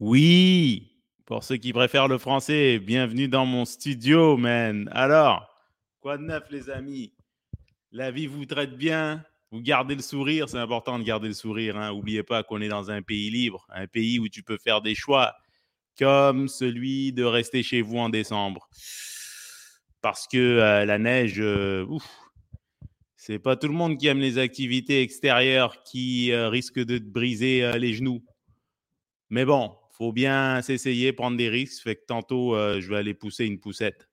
Oui, pour ceux qui préfèrent le français, bienvenue dans mon studio, man. Alors, quoi de neuf, les amis? La vie vous traite bien? Vous gardez le sourire? C'est important de garder le sourire. Hein. N'oubliez pas qu'on est dans un pays libre, un pays où tu peux faire des choix, comme celui de rester chez vous en décembre. Parce que euh, la neige, euh, c'est pas tout le monde qui aime les activités extérieures qui euh, risquent de te briser les genoux. Mais bon, faut bien s'essayer, prendre des risques. Fait que tantôt, euh, je vais aller pousser une poussette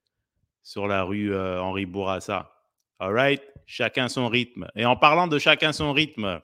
sur la rue euh, Henri Bourassa. All right? Chacun son rythme. Et en parlant de chacun son rythme,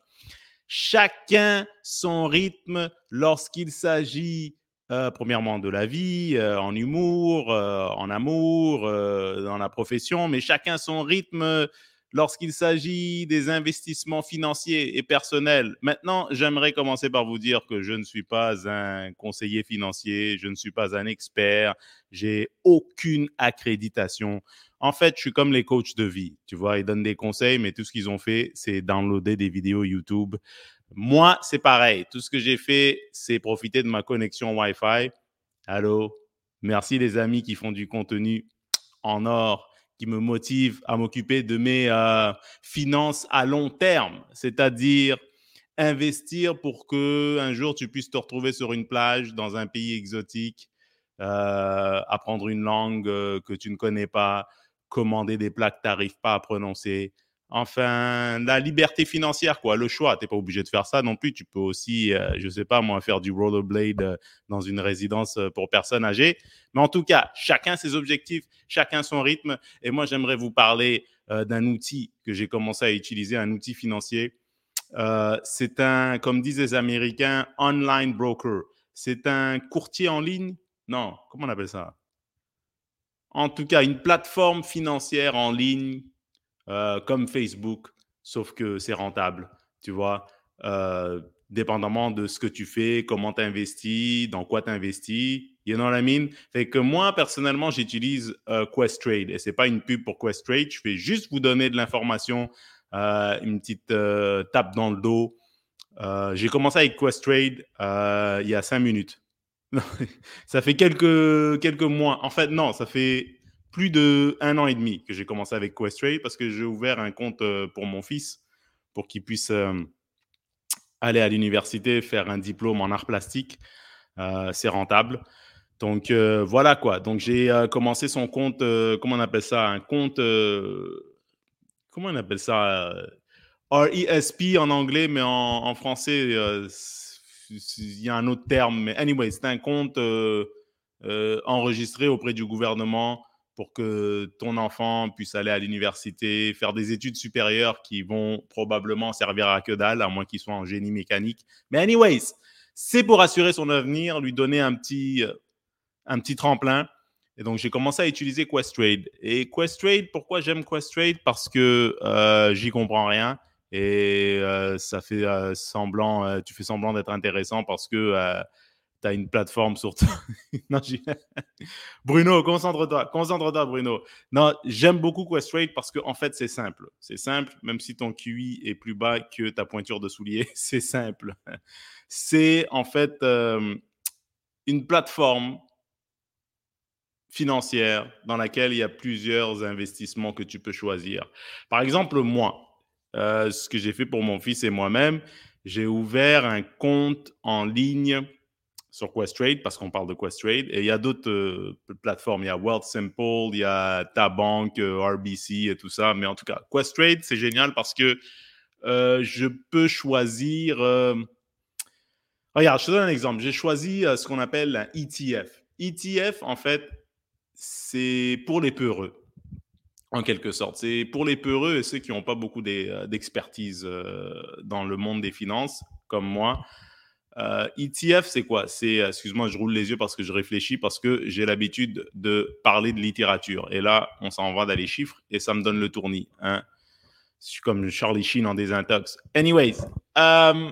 chacun son rythme lorsqu'il s'agit, euh, premièrement, de la vie, en humour, en amour, dans la profession, mais chacun son rythme lorsqu'il s'agit des investissements financiers et personnels. Maintenant, j'aimerais commencer par vous dire que je ne suis pas un conseiller financier, je ne suis pas un expert, j'ai aucune accréditation. En fait, je suis comme les coachs de vie. Tu vois, ils donnent des conseils, mais tout ce qu'ils ont fait, c'est downloader des vidéos YouTube. Moi, c'est pareil. Tout ce que j'ai fait, c'est profiter de ma connexion Wi-Fi. Allô? Merci les amis qui font du contenu en or me motive à m'occuper de mes euh, finances à long terme, c'est-à-dire investir pour que un jour tu puisses te retrouver sur une plage dans un pays exotique, euh, apprendre une langue euh, que tu ne connais pas, commander des plats que tu n'arrives pas à prononcer. Enfin, la liberté financière, quoi, le choix. Tu n'es pas obligé de faire ça non plus. Tu peux aussi, euh, je ne sais pas moi, faire du rollerblade euh, dans une résidence euh, pour personnes âgées. Mais en tout cas, chacun ses objectifs, chacun son rythme. Et moi, j'aimerais vous parler d'un outil que j'ai commencé à utiliser, un outil financier. C'est un, comme disent les Américains, online broker. C'est un courtier en ligne? Non, comment on appelle ça? En tout cas, une plateforme financière en ligne euh, comme Facebook, sauf que c'est rentable, tu vois. Euh, dépendamment de ce que tu fais, comment tu investis, dans quoi tu investis. You know what I mean? Fait que moi, personnellement, j'utilise euh, Questrade. Et c'est pas une pub pour Questrade. Je vais juste vous donner de l'information, euh, une petite tape dans le dos. J'ai commencé avec Questrade euh, il y a cinq minutes. ça fait quelques, quelques mois. En fait, non, ça fait plus de un an et demi que j'ai commencé avec Questrade parce que j'ai ouvert un compte euh, pour mon fils pour qu'il puisse euh, aller à l'université, faire un diplôme en art plastique. Euh, c'est rentable. Donc voilà quoi. Donc j'ai commencé son compte, comment on appelle ça? Un compte, comment on appelle ça? RESP en anglais, mais en, en français, il y a un autre terme. Mais anyway, c'est un compte enregistré auprès du gouvernement pour que ton enfant puisse aller à l'université, faire des études supérieures qui vont probablement servir à que dalle, à moins qu'il soit en génie mécanique. Mais anyways, c'est pour assurer son avenir, lui donner un petit, euh, un petit tremplin. Et donc, j'ai commencé à utiliser Questrade. Et Questrade, pourquoi j'aime Questrade? Parce que euh, j'y comprends rien. Et euh, ça fait semblant, tu fais semblant d'être intéressant parce que tu as une plateforme sur toi. non, Bruno, concentre-toi, concentre-toi, Bruno. Non, j'aime beaucoup Questrade parce qu'en en fait, c'est simple. C'est simple, même si ton QI est plus bas que ta pointure de soulier, c'est simple. C'est en fait euh, une plateforme financière dans laquelle il y a plusieurs investissements que tu peux choisir. Par exemple, moi, euh, ce que j'ai fait pour mon fils et moi-même, j'ai ouvert un compte en ligne sur Questrade parce qu'on parle de Questrade et il y a d'autres euh, plateformes. Il y a Wealth Simple, il y a ta banque, euh, RBC et tout ça. Mais en tout cas, Questrade, c'est génial parce que euh, je peux choisir. euh, Regarde, je te donne un exemple. J'ai choisi ce qu'on appelle un ETF. ETF, en fait, c'est pour les peureux, en quelque sorte. C'est pour les peureux et ceux qui n'ont pas beaucoup d'e- d'expertise dans le monde des finances, comme moi. Euh, ETF, c'est quoi? C'est, euh, excuse-moi, je roule les yeux parce que je réfléchis, parce que j'ai l'habitude de parler de littérature. Et là, on s'en va dans les chiffres et ça me donne le tournis. Hein? Je suis comme Charlie Sheen en désintox. Anyways, euh,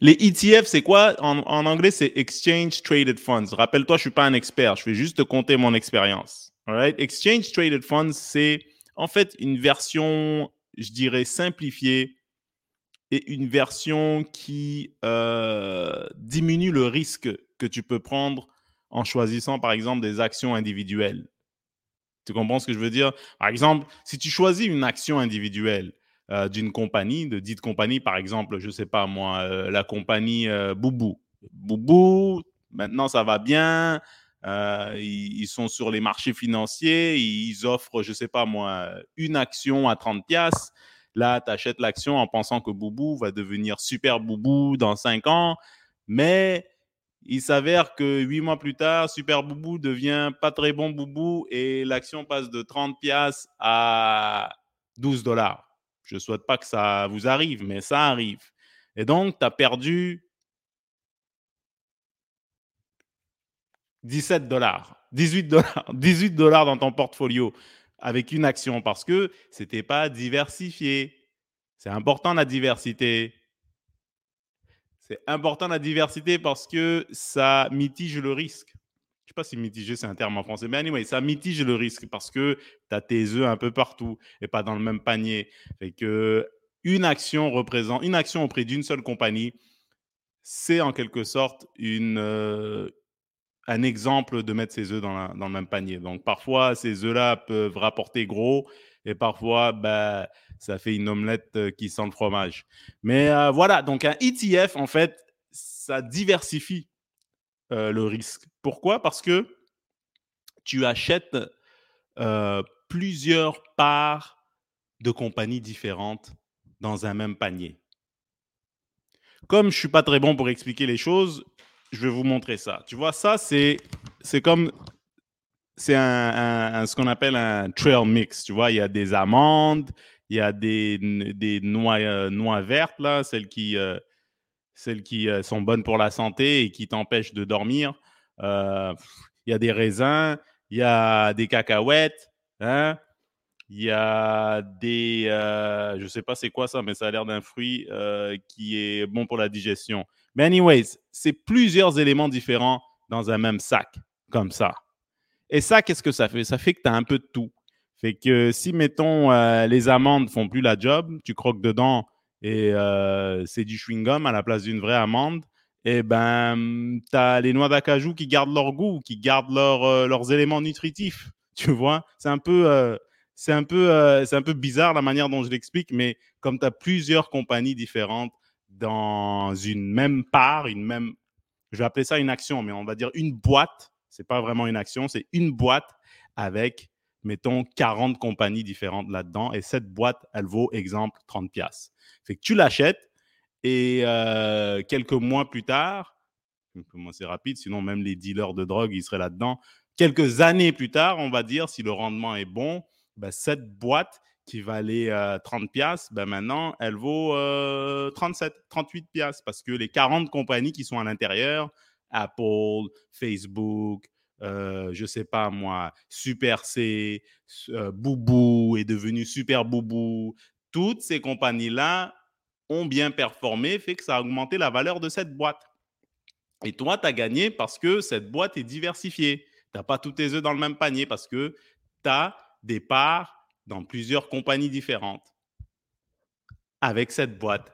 les ETF, c'est quoi? En, anglais, c'est Exchange Traded Funds. Rappelle-toi, je suis pas un expert. Je vais juste te compter mon expérience. Right? Exchange Traded Funds, c'est en fait une version, je dirais, simplifiée et une version qui euh, diminue le risque que tu peux prendre en choisissant, par exemple, des actions individuelles. Tu comprends ce que je veux dire? Par exemple, si tu choisis une action individuelle euh, d'une compagnie, de dite compagnie, par exemple, je ne sais pas moi, euh, la compagnie Boubou. Boubou, maintenant ça va bien, ils, sont sur les marchés financiers, ils offrent, je ne sais pas moi, une action à 30 piastres. Là, tu achètes l'action en pensant que Boubou va devenir super Boubou dans 5 ans, mais il s'avère que 8 mois plus tard, Super Boubou devient pas très bon Boubou et l'action passe de 30 piastres à 12 dollars. Je ne souhaite pas que ça vous arrive, mais ça arrive. Et donc, tu as perdu 17 dollars, 18 dollars, 18 dollars dans ton portfolio avec une action parce que c'était pas diversifié. C'est important la diversité. C'est important la diversité parce que ça mitige le risque. Je sais pas si mitiger c'est un terme en français, mais anyway, ça mitige le risque parce que tu as tes œufs un peu partout et pas dans le même panier. Fait que une action représente une action auprès d'une seule compagnie, c'est en quelque sorte une, euh, un exemple de mettre ses œufs dans, le même panier. Donc, parfois, ces œufs-là peuvent rapporter gros et parfois, bah, ça fait une omelette euh, qui sent le fromage. Mais euh, voilà, donc un ETF, en fait, ça diversifie euh, le risque. Pourquoi? Parce que tu achètes plusieurs parts de compagnies différentes dans un même panier. Comme je ne suis pas très bon pour expliquer les choses, je vais vous montrer ça. Tu vois, ça, c'est, comme. C'est un, ce qu'on appelle un trail mix. Tu vois, il y a des amandes, il y a des, des noix, euh, noix vertes, là, celles qui, euh, celles qui euh, sont bonnes pour la santé et qui t'empêchent de dormir. il y a des raisins, il y a des cacahuètes, hein, il y a des. je ne sais pas c'est quoi ça, mais ça a l'air d'un fruit qui est bon pour la digestion. Mais anyways, c'est plusieurs éléments différents dans un même sac, comme ça. Et ça, qu'est-ce que ça fait? Ça fait que tu as un peu de tout. Fait que si, mettons, euh, les amandes font plus la job, tu croques dedans et euh, c'est du chewing-gum à la place d'une vraie amande, et eh ben, tu as les noix d'acajou qui gardent leur goût, qui gardent euh, leurs éléments nutritifs. Tu vois? C'est un peu. c'est un, c'est un peu bizarre la manière dont je l'explique, mais comme tu as plusieurs compagnies différentes, dans une même part, une même, je vais appeler ça une action, mais on va dire une boîte. C'est pas vraiment une action, c'est une boîte avec, mettons, 40 compagnies différentes là-dedans. Et cette boîte, elle vaut, exemple, 30 pièces. Fait que tu l'achètes et euh, quelques mois plus tard, c'est rapide, sinon même les dealers de drogue, ils seraient là-dedans. Quelques années plus tard, on va dire, si le rendement est bon, ben, cette boîte, qui valait 30 piastres, ben maintenant, elle vaut 37, 38 piastres parce que les 40 compagnies qui sont à l'intérieur, Apple, Facebook, je je sais pas moi, Super C, Boubou est devenu Super Boubou, toutes ces compagnies-là ont bien performé, fait que ça a augmenté la valeur de cette boîte. Et toi, tu as gagné parce que cette boîte est diversifiée. Tu n'as pas tous tes œufs dans le même panier parce que tu as des parts dans plusieurs compagnies différentes avec cette boîte.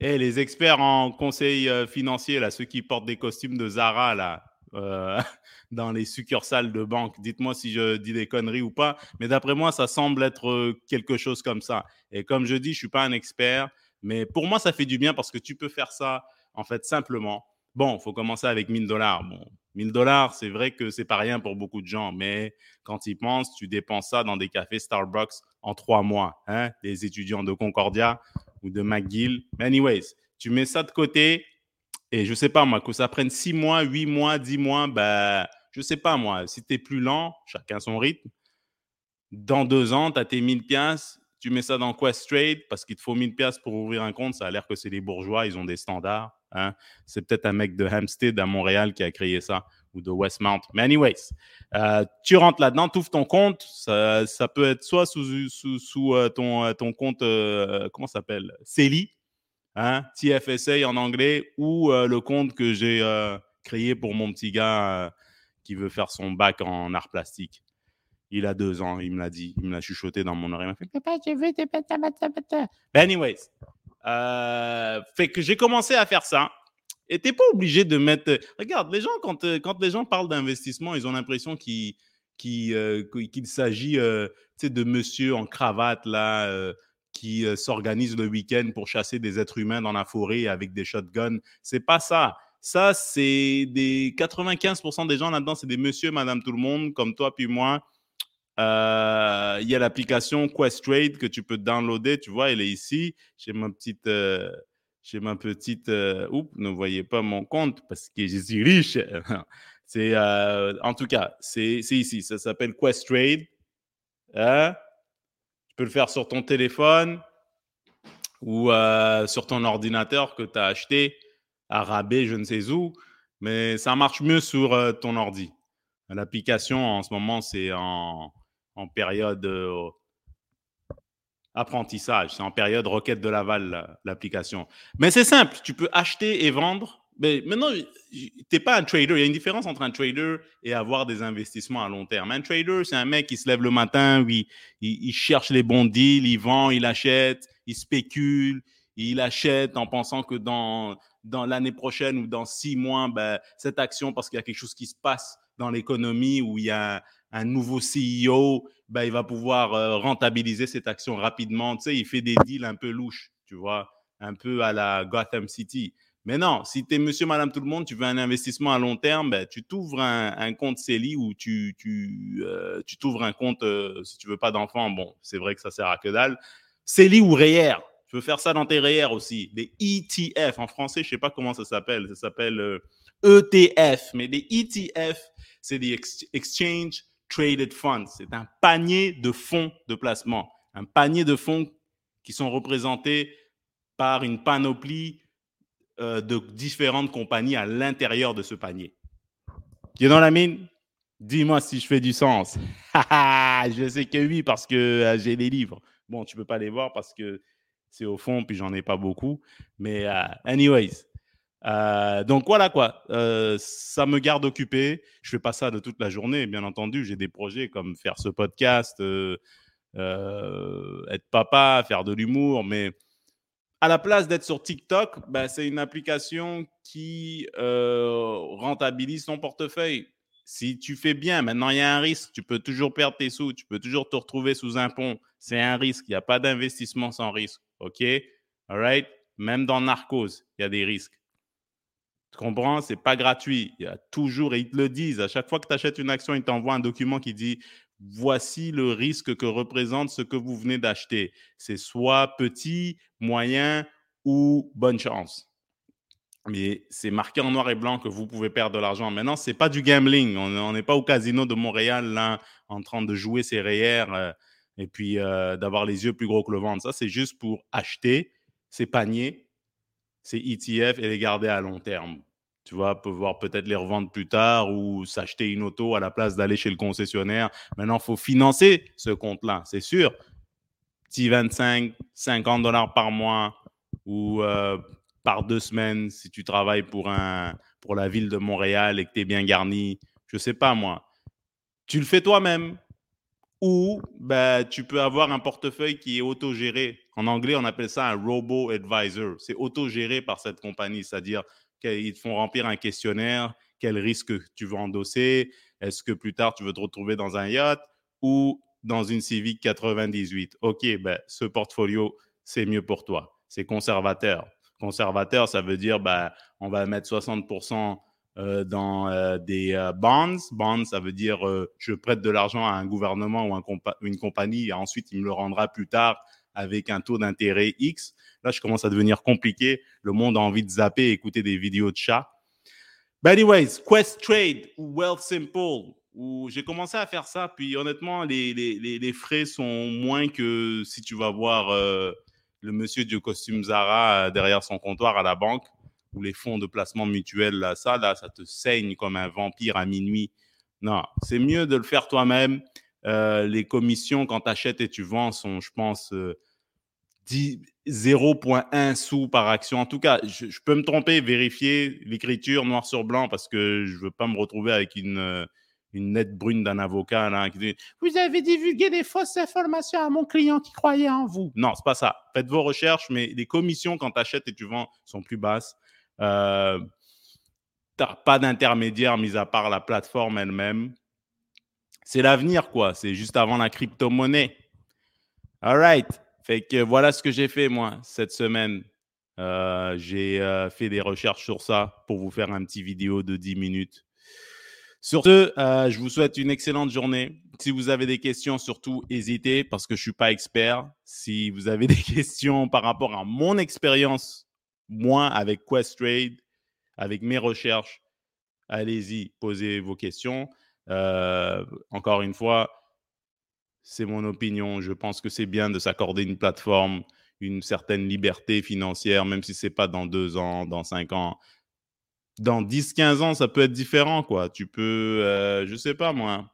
Et les experts en conseil euh, financier, là, ceux qui portent des costumes de Zara là, euh, dans les succursales de banque, dites-moi si je dis des conneries ou pas, mais d'après moi, ça semble être euh, quelque chose comme ça. Et comme je dis, je ne suis pas un expert, mais pour moi, ça fait du bien parce que tu peux faire ça, en fait, simplement. Bon, il faut commencer avec 1000 dollars. Bon, 1000 dollars, c'est vrai que c'est pas rien pour beaucoup de gens, mais quand ils pensent, tu dépenses ça dans des cafés Starbucks en trois mois. Hein? Des étudiants de Concordia ou de McGill. Mais anyways, tu mets ça de côté et je sais pas moi, que ça prenne six mois, huit mois, dix mois, ben, je sais pas moi, si tu es plus lent, chacun son rythme, dans deux ans, tu as tes 1000 pièces, tu mets ça dans Quest Trade parce qu'il te faut 1000 pièces pour ouvrir un compte. Ça a l'air que c'est les bourgeois, ils ont des standards. Hein. C'est peut-être un mec de Hampstead à Montréal qui a créé ça ou de Westmount. Mais anyways, euh, tu rentres là-dedans, tu ouvres ton compte. Ça, peut être soit sous, euh, ton, euh, ton compte, comment ça s'appelle CELI, hein, TFSA en anglais, ou le compte que j'ai créé pour mon petit gars qui veut faire son bac en art plastique. Il a deux ans, il me l'a dit, il me l'a chuchoté dans mon oreille. Il m'a fait Papa, je veux des anyways, Euh, fait que j'ai commencé à faire ça. Et t'es pas obligé de mettre. Regarde, les gens, quand, euh, quand les gens parlent d'investissement, ils ont l'impression qu'il euh, qu'il s'agit euh, de monsieur en cravate là, qui s'organise le week-end pour chasser des êtres humains dans la forêt avec des shotguns. C'est pas ça. Ça, c'est des 95% des gens là-dedans, c'est des monsieur, madame, tout le monde, comme toi puis moi. Euh, Il y a l'application Questrade que tu peux downloader. Tu vois, elle est ici. J'ai ma petite. euh, ma petite. euh, oups, ne voyez pas mon compte parce que je suis riche. c'est euh, en tout cas, c'est ici. Ça s'appelle Questrade. Hein? Tu peux le faire sur ton téléphone ou sur ton ordinateur que tu as acheté à rabais, je ne sais où, mais ça marche mieux sur ton ordi. L'application en ce moment, c'est en, en période euh, apprentissage, c'est en période requête de l'aval, la- l'application. Mais c'est simple, tu peux acheter et vendre. Mais maintenant, tu n'es pas un trader. Il y a une différence entre un trader et avoir des investissements à long terme. Un trader, c'est un mec qui se lève le matin, il, il cherche les bons deals, il vend, il achète, il spécule, il achète en pensant que dans, dans l'année prochaine ou dans six mois, ben, cette action, parce qu'il y a quelque chose qui se passe dans l'économie où il y a un, nouveau CEO, ben, il va pouvoir euh, rentabiliser cette action rapidement. Tu sais, il fait des deals un peu louches, tu vois, un peu à la Gotham City. Mais non, si tu es monsieur, madame, tout le monde, tu veux un investissement à long terme, ben, tu t'ouvres un, compte CELI ou tu, tu, euh, tu t'ouvres un compte, euh, si tu veux pas d'enfant, bon, c'est vrai que ça sert à que dalle. CELI ou REER, tu peux faire ça dans tes REER aussi. Des ETF, en français, je sais pas comment ça s'appelle, ça s'appelle ETF, mais des ETF, c'est des ex- Exchange Traded Funds. C'est un panier de fonds de placement, un panier de fonds qui sont représentés par une panoplie euh, de différentes compagnies à l'intérieur de ce panier. Tu es dans la mine Dis-moi si je fais du sens. je sais que oui, parce que euh, j'ai les livres. Bon, tu peux pas les voir parce que c'est au fond, puis j'en ai pas beaucoup. Mais, euh, anyways. Euh, donc voilà quoi, Euh, ça me garde occupé. Je fais pas ça de toute la journée, bien entendu. J'ai des projets comme faire ce podcast, euh, être papa, faire de l'humour, mais à la place d'être sur TikTok, ben, c'est une application qui rentabilise ton portefeuille. Si tu fais bien, maintenant il y a un risque, tu peux toujours perdre tes sous, tu peux toujours te retrouver sous un pont. C'est un risque, il n'y a pas d'investissement sans risque. OK? All right? Même dans Narcos, il y a des risques. Tu comprends? C'est pas gratuit. Il y a toujours, et ils te le disent, à chaque fois que tu achètes une action, ils t'envoient un document qui dit voici le risque que représente ce que vous venez d'acheter. C'est soit petit, moyen ou bonne chance. Mais c'est marqué en noir et blanc que vous pouvez perdre de l'argent. Maintenant, c'est pas du gambling. On n'est pas au casino de Montréal là, en train de jouer ses REER euh, et puis euh, d'avoir les yeux plus gros que le ventre. Ça, c'est juste pour acheter ces paniers, ces ETF et les garder à long terme. Tu vois, pouvoir peut-être les revendre plus tard ou s'acheter une auto à la place d'aller chez le concessionnaire. Maintenant, il faut financer ce compte-là, c'est sûr. Petit 25, 50 dollars par mois ou euh, par deux semaines si tu travailles pour, un, pour la ville de Montréal et que tu es bien garni. Je sais pas moi. Tu le fais toi-même ou ben, tu peux avoir un portefeuille qui est autogéré. En anglais, on appelle ça un robo-advisor. C'est autogéré par cette compagnie, c'est-à-dire qu'ils te font remplir un questionnaire, quel risque tu veux endosser, est-ce que plus tard tu veux te retrouver dans un yacht ou dans une Civic 98. OK, ben, ce portfolio, c'est mieux pour toi. C'est conservateur. Conservateur, ça veut dire ben, on va mettre 60% euh, dans euh, des euh, bonds. Bonds, ça veut dire je prête de l'argent à un gouvernement ou une compagnie et ensuite il me le rendra plus tard avec un taux d'intérêt X. Là, je commence à devenir compliqué. Le monde a envie de zapper et écouter des vidéos de chats. But anyways, Quest Trade ou Wealth Simple, où j'ai commencé à faire ça. Puis honnêtement, les, les, les, frais sont moins que si tu vas voir euh, le monsieur du costume Zara euh, derrière son comptoir à la banque ou les fonds de placement mutuel. Là, ça, là, ça te saigne comme un vampire à minuit. Non, c'est mieux de le faire toi-même. Euh, les commissions quand tu achètes et tu vends sont, je pense, 10 0,1 sous par action. En tout cas, je, peux me tromper, vérifier l'écriture noir sur blanc parce que je veux pas me retrouver avec une, euh, une nette brune d'un avocat là, qui dit Vous avez divulgué des fausses informations à mon client qui croyait en vous. Non, c'est pas ça. Faites vos recherches, mais les commissions quand tu achètes et tu vends sont plus basses. Euh, T'as pas d'intermédiaire mis à part la plateforme elle-même. C'est l'avenir, quoi. C'est juste avant la crypto-monnaie. All right. Fait que voilà ce que j'ai fait, moi, cette semaine. Euh, j'ai euh, fait des recherches sur ça pour vous faire un petit vidéo de 10 minutes. Sur ce, euh, je vous souhaite une excellente journée. Si vous avez des questions, surtout, hésitez parce que je ne suis pas expert. Si vous avez des questions par rapport à mon expérience, moi, avec Questrade, avec mes recherches, allez-y, posez vos questions. encore une fois, c'est mon opinion. Je pense que c'est bien de s'accorder une plateforme une certaine liberté financière, même si c'est pas dans deux ans, dans cinq ans. Dans 10, 15 ans, ça peut être différent, quoi. Tu peux, euh, je sais pas moi,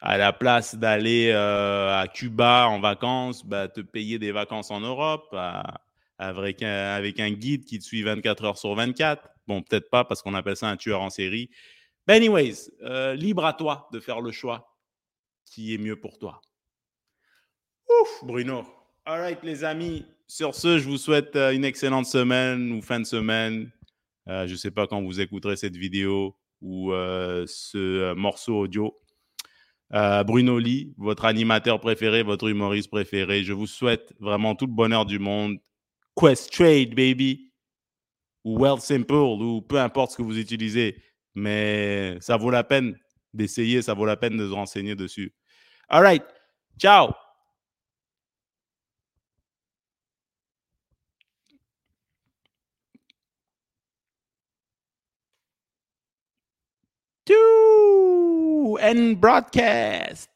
à la place d'aller euh, à Cuba en vacances, bah, te payer des vacances en Europe avec, un, guide qui te suit 24 heures sur 24. Bon, peut-être pas parce qu'on appelle ça un tueur en série. Mais anyways, euh, libre à toi de faire le choix qui est mieux pour toi. Ouf, Bruno. All right, les amis. Sur ce, je vous souhaite euh, une excellente semaine ou fin de semaine. Euh, je ne sais pas quand vous écouterez cette vidéo ou euh, ce morceau audio. Bruno Lee, votre animateur préféré, votre humoriste préféré. Je vous souhaite vraiment tout le bonheur du monde. Quest Trade, baby. Ou Wealth Simple, ou peu importe ce que vous utilisez. Mais ça vaut la peine d'essayer, ça vaut la peine de se renseigner dessus. All right. Ciao. to and broadcast.